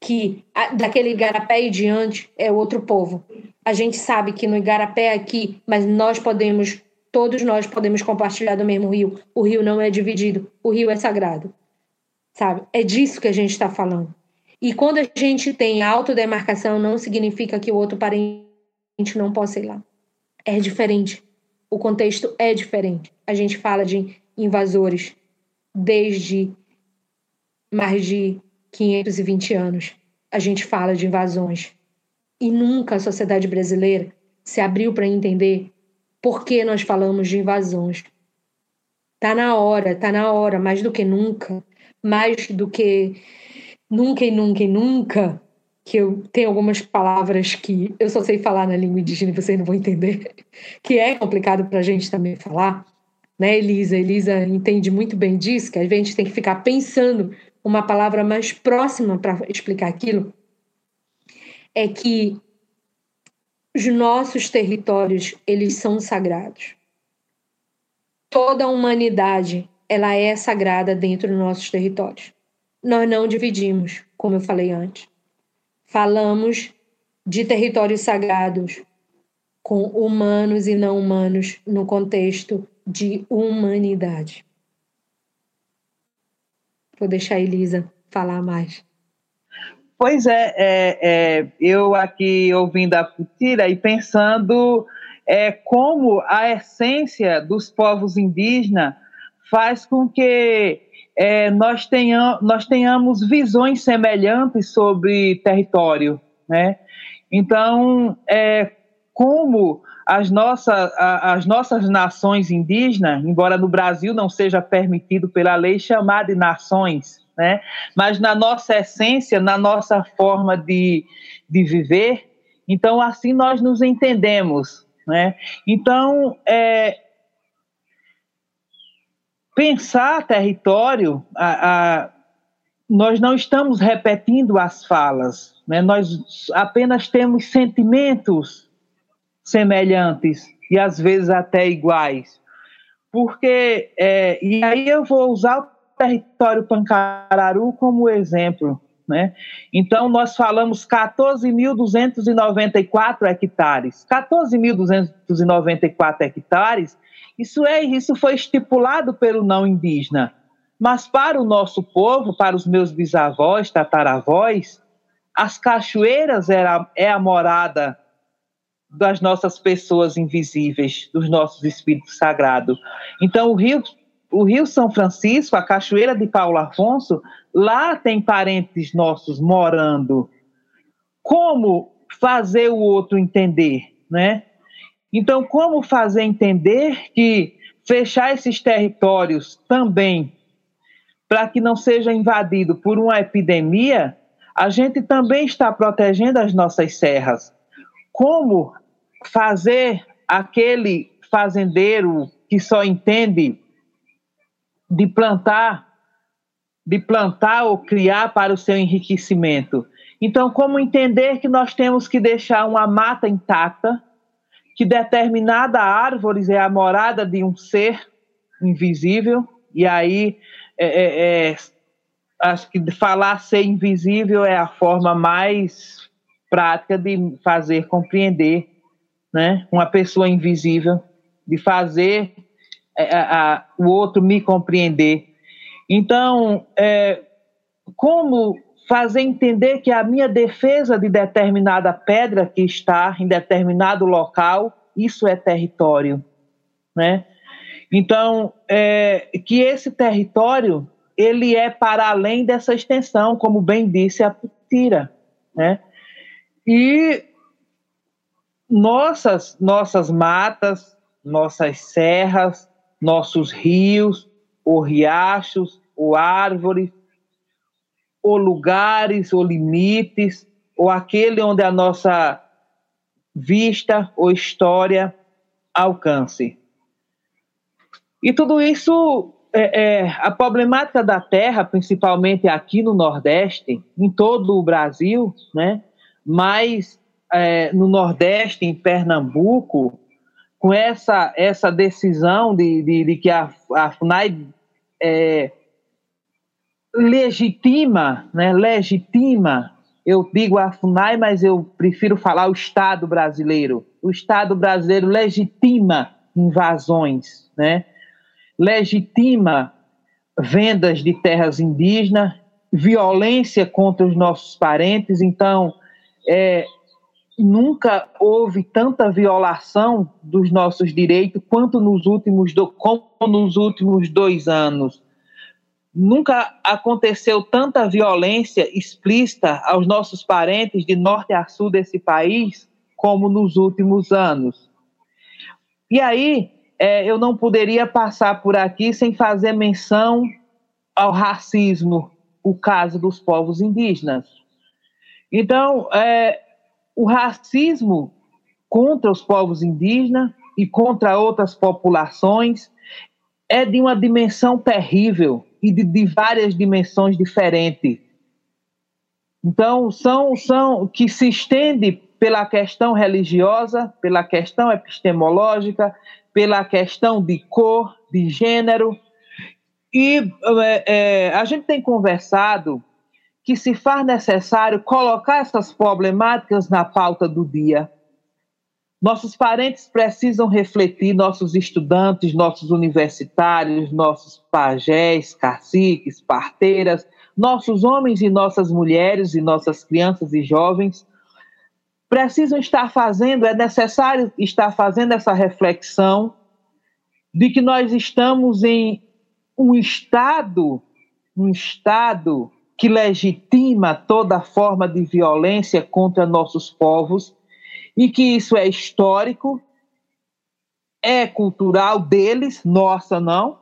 Speaker 3: que daquele igarapé e diante é outro povo. A gente sabe que no igarapé aqui, mas nós podemos, todos nós podemos compartilhar do mesmo rio. O rio não é dividido, o rio é sagrado. Sabe? É disso que a gente está falando. E quando a gente tem autodemarcação, não significa que o outro parente não possa ir lá. É diferente. O contexto é diferente. A gente fala de invasores desde mais de 520 anos. A gente fala de invasões. E nunca a sociedade brasileira se abriu para entender por que nós falamos de invasões. Tá na hora, tá na hora, mais do que nunca, mais do que nunca e nunca e nunca, que eu tenho algumas palavras que eu só sei falar na língua indígena e vocês não vão entender, que é complicado para a gente também falar, né, Elisa? Elisa entende muito bem disso, que a gente tem que ficar pensando uma palavra mais próxima para explicar aquilo. É que os nossos territórios, eles são sagrados. Toda a humanidade, ela é sagrada dentro dos nossos territórios. Nós não dividimos, como eu falei antes. Falamos de territórios sagrados com humanos e não humanos no contexto de humanidade. Vou deixar a Elisa falar mais.
Speaker 4: Pois é, é, é eu aqui ouvindo a Putira e pensando é, como a essência dos povos indígenas faz com que é, nós, tenham, nós tenhamos visões semelhantes sobre território, né? Então, é, como as nossas, as nossas nações indígenas, embora no Brasil não seja permitido pela lei chamar de nações, né? mas na nossa essência, na nossa forma de, de viver, então assim nós nos entendemos. Né? Então, é, pensar território, a, a, nós não estamos repetindo as falas, né? nós apenas temos sentimentos semelhantes e às vezes até iguais. Porque, é, e aí eu vou usar o território Pancararu como exemplo. Né? Então, nós falamos 14.294 hectares. 14.294 hectares, isso, é, isso foi estipulado pelo não indígena. Mas para o nosso povo, para os meus bisavós, tataravós, as cachoeiras era, é a morada das nossas pessoas invisíveis, dos nossos espíritos sagrados. Então, o rio o Rio São Francisco, a Cachoeira de Paulo Afonso, lá tem parentes nossos morando. Como fazer o outro entender, né? Então, como fazer entender que fechar esses territórios também para que não seja invadido por uma epidemia, a gente também está protegendo as nossas serras. Como fazer aquele fazendeiro que só entende de plantar, de plantar ou criar para o seu enriquecimento. Então, como entender que nós temos que deixar uma mata intacta, que determinada árvore é a morada de um ser invisível, e aí é, é, é, acho que falar ser invisível é a forma mais prática de fazer compreender né, uma pessoa invisível, de fazer a, a, o outro me compreender. Então, é, como fazer entender que a minha defesa de determinada pedra que está em determinado local, isso é território, né? Então, é, que esse território ele é para além dessa extensão, como bem disse a Putira, né? E nossas nossas matas, nossas serras, nossos rios, ou riachos, ou árvores, ou lugares, ou limites, ou aquele onde a nossa vista ou história alcance. E tudo isso, é, é, a problemática da terra, principalmente aqui no Nordeste, em todo o Brasil, né? mas é, no Nordeste, em Pernambuco, com essa, essa decisão de, de, de que a, a FUNAI é, legitima, né, legitima, eu digo a FUNAI, mas eu prefiro falar o Estado brasileiro. O Estado brasileiro legitima invasões, né? legitima vendas de terras indígenas, violência contra os nossos parentes. Então, é, nunca houve tanta violação dos nossos direitos quanto nos últimos, do, como nos últimos dois anos. Nunca aconteceu tanta violência explícita aos nossos parentes de norte a sul desse país como nos últimos anos. E aí, é, eu não poderia passar por aqui sem fazer menção ao racismo, o caso dos povos indígenas. Então, é, o racismo contra os povos indígenas e contra outras populações é de uma dimensão terrível e de, de várias dimensões diferentes. Então, são, são que se estende pela questão religiosa, pela questão epistemológica, pela questão de cor, de gênero. E é, é, a gente tem conversado que se faz necessário colocar essas problemáticas na pauta do dia. Nossos parentes precisam refletir, nossos estudantes, nossos universitários, nossos pajés, caciques, parteiras, nossos homens e nossas mulheres e nossas crianças e jovens precisam estar fazendo, é necessário estar fazendo essa reflexão de que nós estamos em um estado, um estado que legitima toda forma de violência contra nossos povos e que isso é histórico, é cultural deles, nossa não,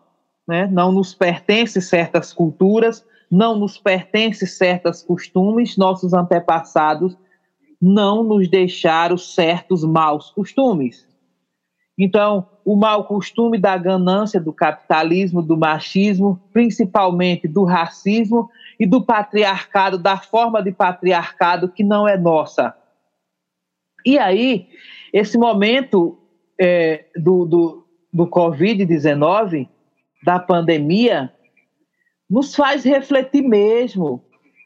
Speaker 4: né? não nos pertence certas culturas, não nos pertence certos costumes, nossos antepassados não nos deixaram certos maus costumes. Então, o mau costume da ganância, do capitalismo, do machismo, principalmente do racismo e do patriarcado, da forma de patriarcado que não é nossa. E aí, esse momento é, do, do, do Covid-19, da pandemia, nos faz refletir mesmo,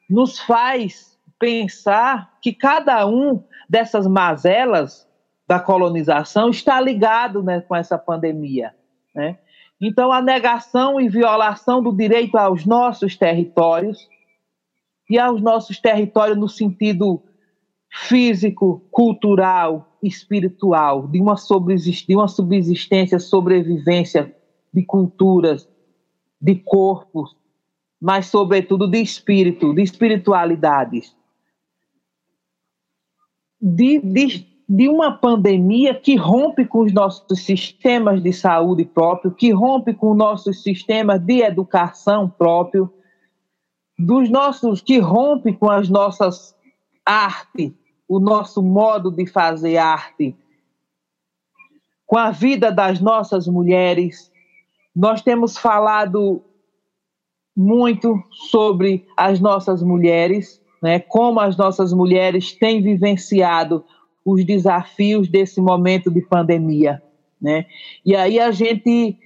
Speaker 4: nos faz pensar que cada um dessas mazelas da colonização está ligado né, com essa pandemia. Né? Então, a negação e violação do direito aos nossos territórios, e aos nossos territórios no sentido físico, cultural, espiritual, de uma, de uma subsistência, sobrevivência de culturas, de corpos, mas, sobretudo, de espírito, de espiritualidades. De, de, de uma pandemia que rompe com os nossos sistemas de saúde próprio, que rompe com o nosso sistema de educação próprio, dos nossos que rompe com as nossas artes, o nosso modo de fazer arte, com a vida das nossas mulheres. Nós temos falado muito sobre as nossas mulheres, né? Como as nossas mulheres têm vivenciado os desafios desse momento de pandemia, né? E aí a gente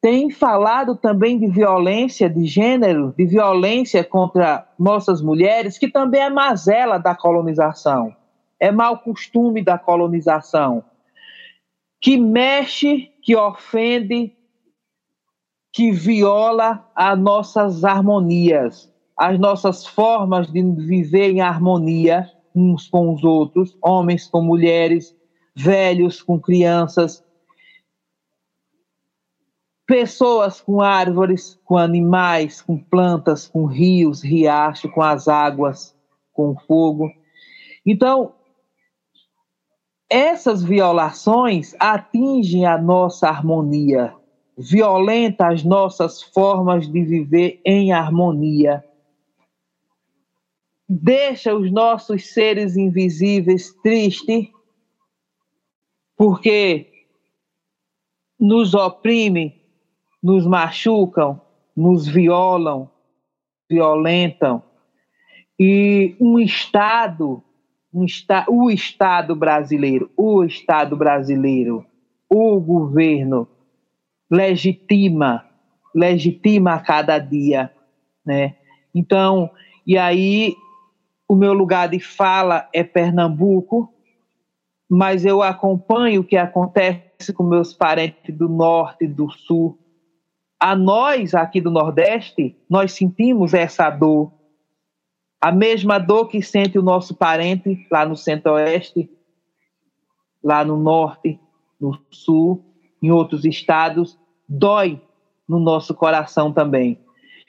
Speaker 4: tem falado também de violência de gênero, de violência contra nossas mulheres, que também é mazela da colonização, é mau costume da colonização, que mexe, que ofende, que viola as nossas harmonias, as nossas formas de viver em harmonia uns com os outros, homens com mulheres, velhos com crianças, pessoas com árvores, com animais, com plantas, com rios, riachos, com as águas, com o fogo. Então, essas violações atingem a nossa harmonia, violenta as nossas formas de viver em harmonia. Deixa os nossos seres invisíveis tristes, porque nos oprime nos machucam, nos violam, violentam. E um Estado, um esta, o Estado brasileiro, o Estado brasileiro, o governo legitima, legitima a cada dia, né? Então, e aí o meu lugar de fala é Pernambuco, mas eu acompanho o que acontece com meus parentes do norte e do sul, a nós aqui do Nordeste, nós sentimos essa dor, a mesma dor que sente o nosso parente lá no Centro-Oeste, lá no Norte, no Sul, em outros estados, dói no nosso coração também.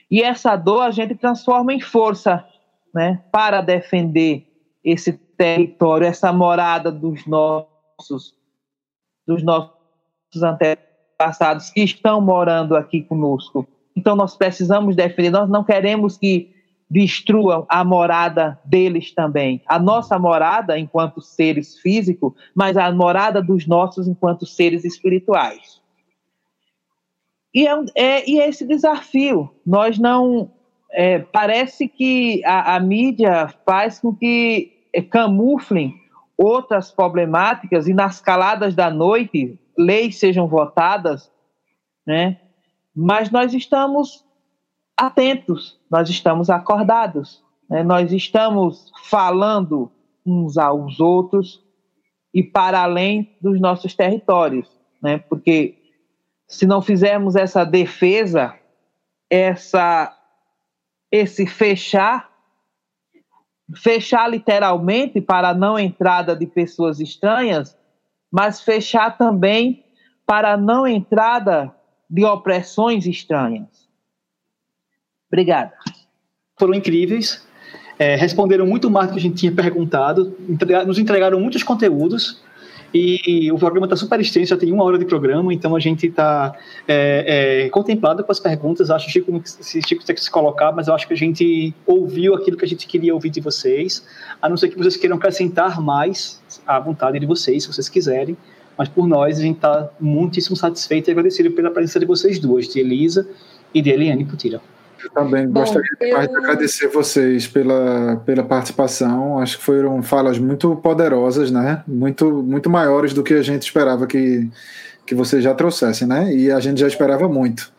Speaker 4: E essa dor a gente transforma em força, né, para defender esse território, essa morada dos nossos, dos nossos antepassados passados que estão morando aqui conosco. Então nós precisamos defender, nós não queremos que destruam a morada deles também. A nossa morada enquanto seres físicos, mas a morada dos nossos enquanto seres espirituais. E é, é, e é esse desafio. Nós não. É, parece que a, a, mídia faz com que é, camuflem outras problemáticas e nas caladas da noite leis sejam votadas, né? Mas nós estamos atentos, nós estamos acordados, né? nós estamos falando uns aos outros e para além dos nossos territórios, né? Porque se não fizermos essa defesa, essa esse fechar fechar literalmente para a não entrada de pessoas estranhas, mas fechar também para a não entrada de opressões estranhas. Obrigada.
Speaker 2: Foram incríveis, é, responderam muito mais do que a gente tinha perguntado, nos entregaram muitos conteúdos e o programa está super extenso, já tem uma hora de programa, então a gente está é, é, contemplado com as perguntas. Acho que se Chico tem que se colocar, mas eu acho que a gente ouviu aquilo que a gente queria ouvir de vocês, a não ser que vocês queiram acrescentar mais à vontade de vocês, se vocês quiserem. Mas por nós, a gente está muitíssimo satisfeito e agradecido pela presença de vocês duas, de Elisa e de Eliane Putira.
Speaker 1: Eu também Bom, gostaria eu... de agradecer vocês pela, pela participação. Acho que foram falas muito poderosas, né? Muito, muito maiores do que a gente esperava que, que vocês já trouxessem, né? E a gente já esperava muito.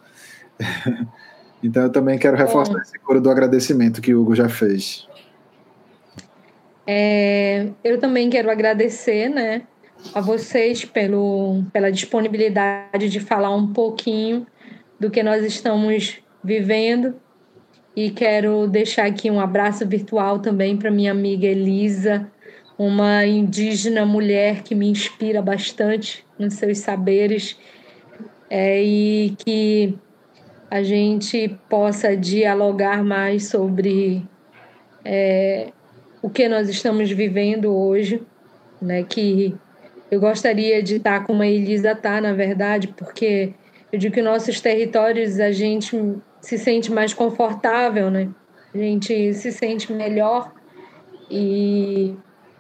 Speaker 1: então eu também quero reforçar Bom, esse coro do agradecimento que o Hugo já fez.
Speaker 3: É, eu também quero agradecer, né, a vocês pelo, pela disponibilidade de falar um pouquinho do que nós estamos vivendo. E quero deixar aqui um abraço virtual também para minha amiga Elisa, uma indígena mulher que me inspira bastante nos seus saberes é, e que a gente possa dialogar mais sobre é, o que nós estamos vivendo hoje, né? Que eu gostaria de estar como a Elisa está, na verdade, porque eu digo que nossos territórios a gente se sente mais confortável, né? A gente se sente melhor e,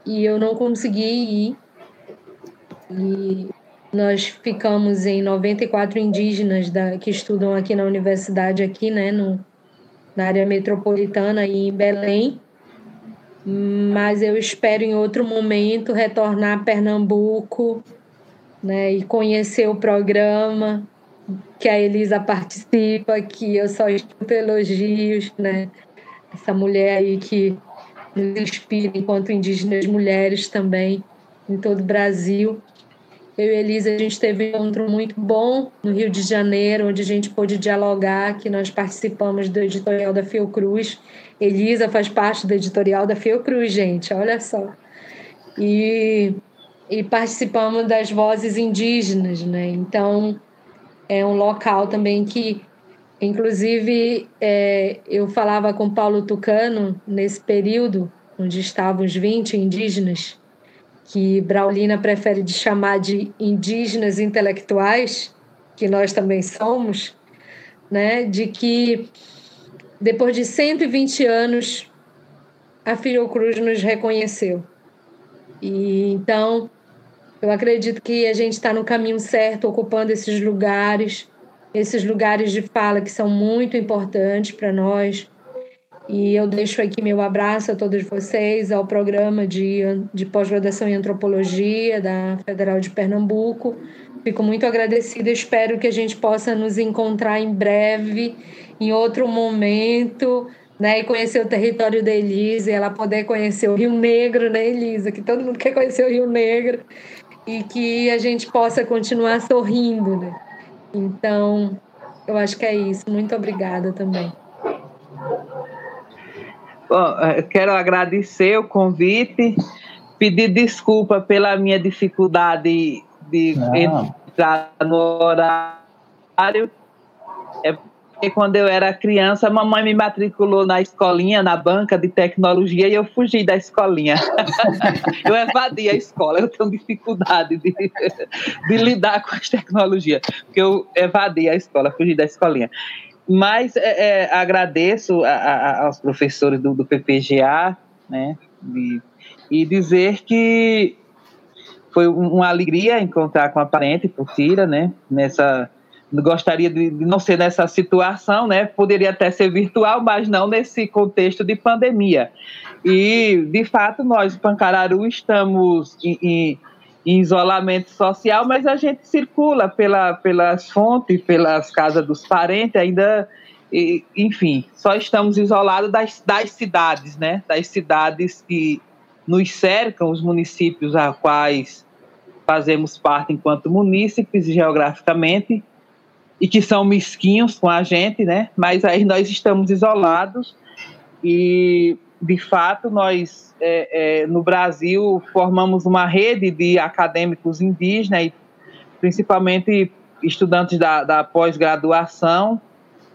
Speaker 3: e eu não consegui ir. E nós ficamos em 94 indígenas da, que estudam aqui na universidade, aqui, né, no, na área metropolitana e em Belém. Mas eu espero em outro momento retornar a Pernambuco, né, e conhecer o programa que a Elisa participa, que eu só escuto elogios, né? Essa mulher aí que nos inspira enquanto indígenas mulheres também em todo o Brasil. Eu e Elisa, a gente teve um encontro muito bom no Rio de Janeiro, onde a gente pôde dialogar, que nós participamos do editorial da Fiocruz. Elisa faz parte do editorial da Fiocruz, gente, olha só. E, e participamos das vozes indígenas, né? Então, é um local também que, inclusive, é, eu falava com Paulo Tucano nesse período, onde estavam os 20 indígenas, que Braulina prefere de chamar de indígenas intelectuais, que nós também somos, né, de que depois de 120 anos a Fiocruz nos reconheceu. E então eu acredito que a gente está no caminho certo, ocupando esses lugares, esses lugares de fala que são muito importantes para nós, e eu deixo aqui meu abraço a todos vocês, ao programa de, de pós-graduação em antropologia da Federal de Pernambuco. Fico muito agradecida, espero que a gente possa nos encontrar em breve, em outro momento, né, e conhecer o território da Elisa, e ela poder conhecer o Rio Negro, né, Elisa? Que todo mundo quer conhecer o Rio Negro, e que a gente possa continuar sorrindo, né? Então, eu acho que é isso. Muito obrigada também.
Speaker 4: Bom, eh, quero agradecer o convite, pedir desculpa pela minha dificuldade de entrar no horário. Porque quando eu era criança, a mamãe me matriculou na escolinha, na banca de tecnologia, e eu fugi da escolinha. eu evadi a escola, eu tenho dificuldade de, de lidar com as tecnologias, porque eu evadi a escola, fugi da escolinha. Mas é, é, agradeço a, a, aos professores do, do PPGA, né, de, e dizer que foi uma alegria encontrar com a parente Putira, né, nessa gostaria de, não ser nessa situação, né? Poderia até ser virtual, mas não nesse contexto de pandemia. E, de fato, nós, Pancararu, estamos em, em em isolamento social, mas a gente circula pela, pelas fontes, pelas casas dos parentes, ainda, e, enfim, só estamos isolados das, das cidades, né? Das cidades que nos cercam, os municípios a quais fazemos parte enquanto munícipes geograficamente e que são mesquinhos com a gente, né? Mas aí nós estamos isolados e de fato, nós é, é, no Brasil formamos uma rede de acadêmicos indígenas, principalmente estudantes da, da pós-graduação,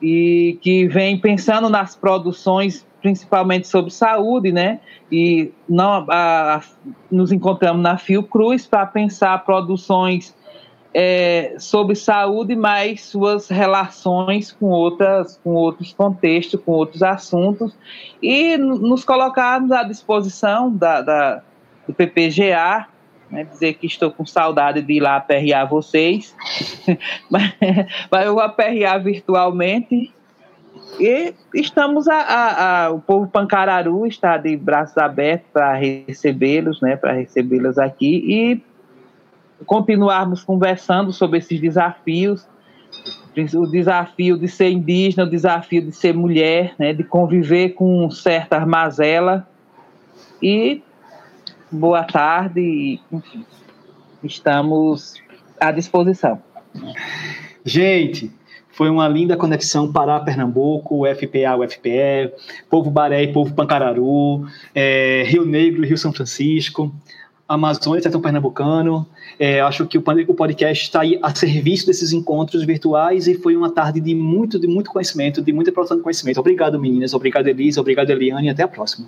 Speaker 4: e que vem pensando nas produções, principalmente sobre saúde, né? E não, a, a, nos encontramos na Fiocruz para pensar produções é, sobre saúde, mas suas relações com, outras, com outros contextos, com outros assuntos, e nos colocarmos à disposição da, da do PPGA, né, dizer que estou com saudade de ir lá aperrear vocês, mas, mas eu vou aperrear virtualmente, e estamos a, a, a, o povo Pancararu está de braços abertos para recebê-los, né, para recebê-los aqui e continuarmos conversando sobre esses desafios, o desafio de ser indígena, o desafio de ser mulher, né, de conviver com certa armazela. E boa tarde, enfim, estamos à disposição.
Speaker 2: Gente, foi uma linda conexão Pará-Pernambuco, UFPA, UFPE, Povo Baré e Povo Pancararu, é, Rio Negro e Rio São Francisco Amazônia, Sertão Pernambucano. É, acho que o, podcast está aí a serviço desses encontros virtuais e foi uma tarde de muito, de muito conhecimento, de muita produção de conhecimento. Obrigado, meninas. Obrigado, Elisa. Obrigado, Eliane. Até a próxima.